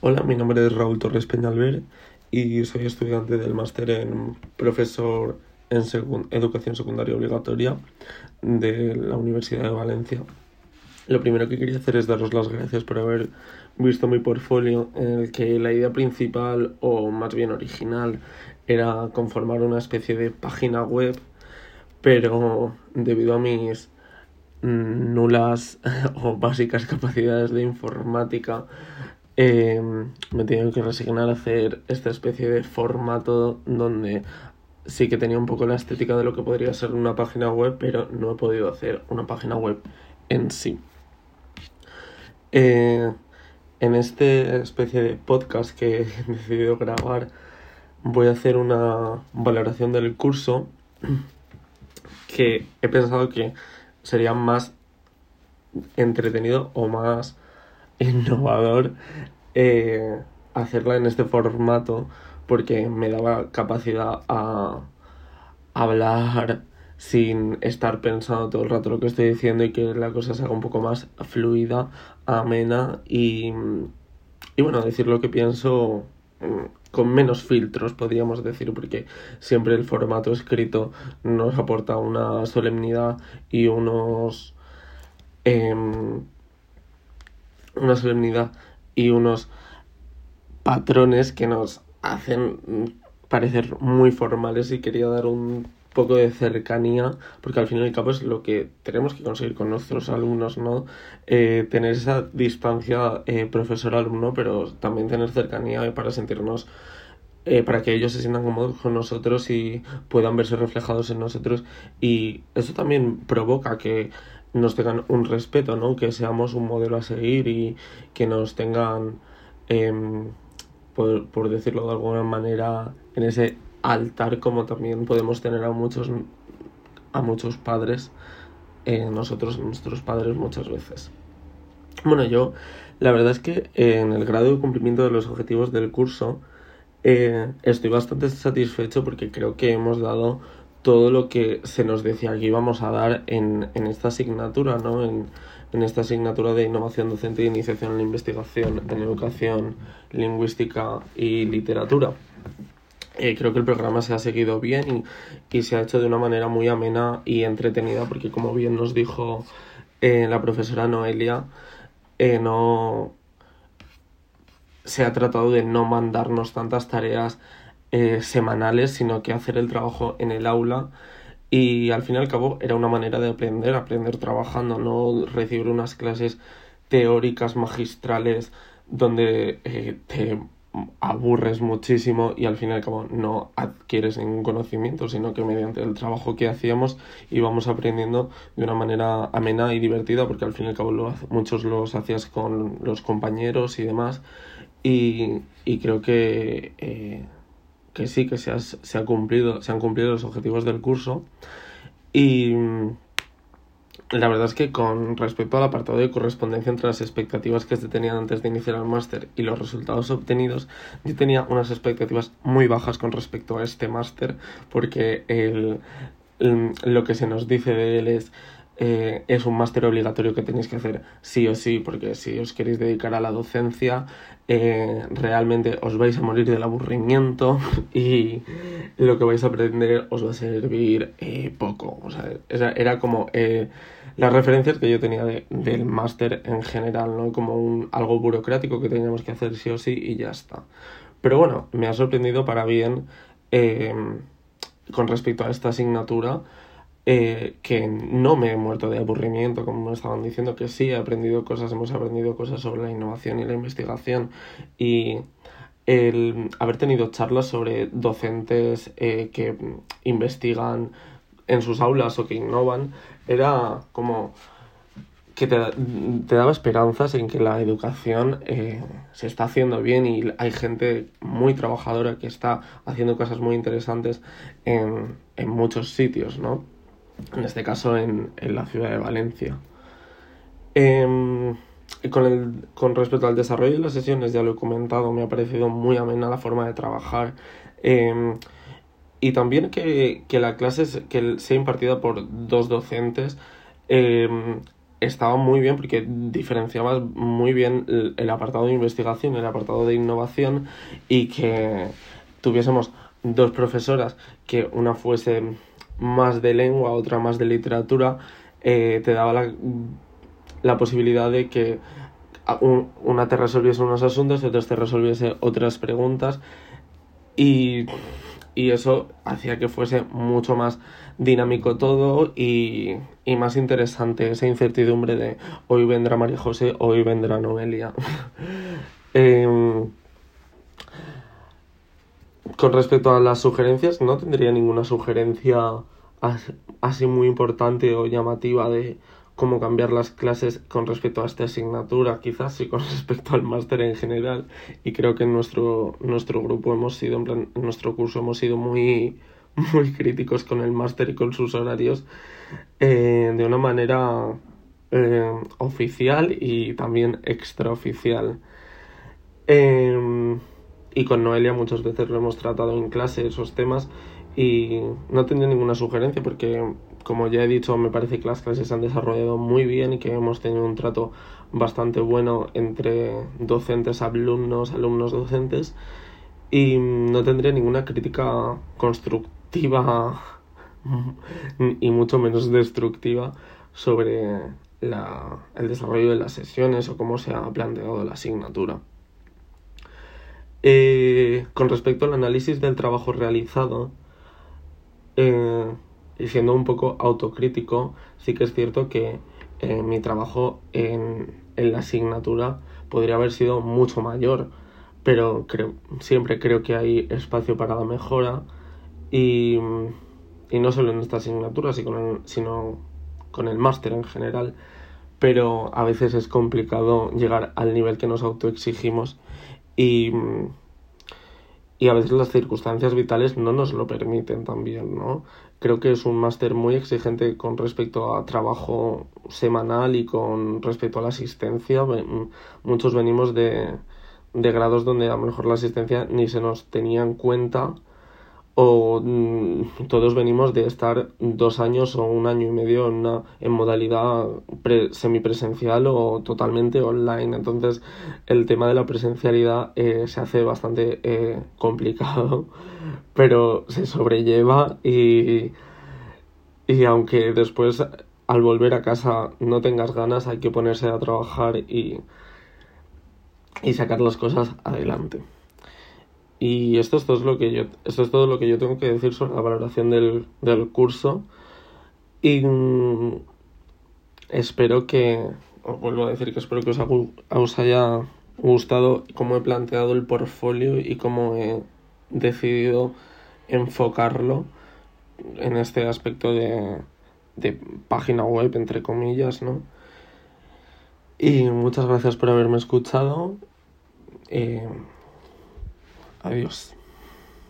Hola, mi nombre es Raúl Torres Peñalver y soy estudiante del máster en profesor en educación secundaria obligatoria de la Universidad de Valencia. Lo primero que quería hacer es daros las gracias por haber visto mi portfolio en el que la idea principal o más bien original era conformar una especie de página web, pero debido a mis nulas o básicas capacidades de informática eh, me tengo que resignar a hacer esta especie de formato donde sí que tenía un poco la estética de lo que podría ser una página web, pero no he podido hacer una página web en sí. Eh, en esta especie de podcast que he decidido grabar, voy a hacer una valoración del curso que he pensado que sería más entretenido o más innovador eh, hacerla en este formato porque me daba capacidad a hablar sin estar pensando todo el rato lo que estoy diciendo y que la cosa se haga un poco más fluida, amena y, y bueno, decir lo que pienso mm, con menos filtros, podríamos decir, porque siempre el formato escrito nos aporta una solemnidad y unos... Em, una solemnidad y unos patrones que nos hacen parecer muy formales y quería dar un poco de cercanía, porque al fin y al cabo es lo que tenemos que conseguir con nuestros alumnos, ¿no? Eh, tener esa distancia eh, profesor-alumno, pero también tener cercanía para sentirnos, eh, para que ellos se sientan cómodos con nosotros y puedan verse reflejados en nosotros. Y eso también provoca que nos tengan un respeto, ¿no? Que seamos un modelo a seguir y que nos tengan, em, por, por, decirlo de alguna manera, en ese altar como también podemos tener a muchos, a muchos padres, eh, nosotros, nuestros padres muchas veces. Bueno, yo la verdad es que en el grado de cumplimiento de los objetivos del curso eh, estoy bastante satisfecho porque creo que hemos dado todo lo que se nos decía que íbamos a dar en, en esta asignatura, ¿no? En, en, esta asignatura de innovación docente e iniciación en la investigación en educación lingüística y literatura. Eh, creo que el programa se ha seguido bien y, y, se ha hecho de una manera muy amena y entretenida porque como bien nos dijo eh, la profesora Noelia, eh, no se ha tratado de no mandarnos tantas tareas eh, semanales, sino que hacer el trabajo en el aula. Y al fin y al cabo era una manera de aprender, aprender trabajando, no recibir unas clases teóricas magistrales donde eh, te aburres muchísimo y al fin y al cabo no adquieres ningún conocimiento, sino que mediante el trabajo que hacíamos íbamos aprendiendo de una manera amena y divertida, porque al fin y al cabo lo, muchos los hacías con los compañeros y demás. Y, y creo que eh, que sí, que se, se, ha cumplido, se han cumplido los objetivos del curso. Y la verdad es que con respecto al apartado de correspondencia entre las expectativas que se tenían antes de iniciar el máster y los resultados obtenidos, yo tenía unas expectativas muy bajas con respecto a este máster, porque el, lo que se nos dice de él es eh, es un máster obligatorio que tenéis que hacer sí o sí, porque si os queréis dedicar a la docencia, eh, realmente os vais a morir del aburrimiento y lo que vais a aprender os va a servir eh, poco. O sea, era como las referencias que yo tenía del máster en general, ¿no? Como un, algo burocrático que teníamos que hacer sí o sí y ya está. Pero bueno, me ha sorprendido para bien con respecto a esta asignatura eh, que no me he muerto de aburrimiento, como me estaban diciendo, que sí he aprendido cosas, hemos aprendido cosas sobre la innovación y la investigación y el haber tenido charlas sobre docentes eh, que investigan en sus aulas o que innovan era como que te, te daba esperanzas en que la educación eh, se está haciendo bien y hay gente muy trabajadora que está haciendo cosas muy interesantes en, en muchos sitios, ¿no? En este caso en, en la ciudad de Valencia. Eh, con, el, con respecto al desarrollo de las sesiones, ya lo he comentado, me ha parecido muy amena la forma de trabajar. Eh, y también que, que, la clase que sea impartida por dos docentes eh, estaba muy bien porque diferenciabas muy bien el, el apartado de investigación, el apartado de innovación y que tuviésemos dos profesoras que una fuese más de lengua, otra más de literatura, eh, te daba la, la, posibilidad de que un, una te resolviese unos asuntos y otra te resolviese otras preguntas y, y, eso hacía que fuese mucho más dinámico todo y, y, más interesante esa incertidumbre de hoy vendrá María José, hoy vendrá Noelia. eh, con respecto a las sugerencias, no tendría ninguna sugerencia así muy importante o llamativa de cómo cambiar las clases con respecto a esta asignatura, quizás sí con respecto al máster en general. Y creo que en nuestro, nuestro grupo hemos sido, en, plan, en nuestro curso hemos sido muy, muy críticos con el máster y con sus horarios eh, de una manera eh, oficial y también extraoficial. Eh, y con Noelia muchas veces lo hemos tratado en clase esos temas y no tendría ninguna sugerencia porque como ya he dicho me parece que las clases se han desarrollado muy bien y que hemos tenido un trato bastante bueno entre docentes, alumnos, alumnos docentes y no tendría ninguna crítica constructiva y mucho menos destructiva sobre el desarrollo de las sesiones o cómo se ha planteado la asignatura. Eh, con respecto al análisis del trabajo realizado, eh, y siendo un poco autocrítico, sí que es cierto que eh, mi trabajo en, la asignatura podría haber sido mucho mayor, pero siempre creo que hay espacio para la mejora y, y no solo en esta asignatura, sino con el máster en general, pero a veces es complicado llegar al nivel que nos autoexigimos y, y a veces las circunstancias vitales no nos lo permiten también, ¿no? Creo que es un máster muy exigente con respecto a trabajo semanal y con respecto a la asistencia. Muchos venimos de, de grados donde a lo mejor la asistencia ni se nos tenía en cuenta o mm, todos venimos de estar dos años o un año y medio en, una, modalidad pre, semipresencial o totalmente online. Entonces el tema de la presencialidad eh, se hace bastante eh, complicado, pero se sobrelleva y, y aunque después al volver a casa no tengas ganas, hay que ponerse a trabajar y, y sacar las cosas adelante. Y esto es todo lo que yo, esto es todo lo que yo tengo que decir sobre la valoración del, del curso. Y mm, espero que, os vuelvo a decir que espero que os, os haya gustado cómo he planteado el portfolio y cómo he decidido enfocarlo en este aspecto de, de página web, entre comillas, ¿no? Y muchas gracias por haberme escuchado. Eh, Adiós.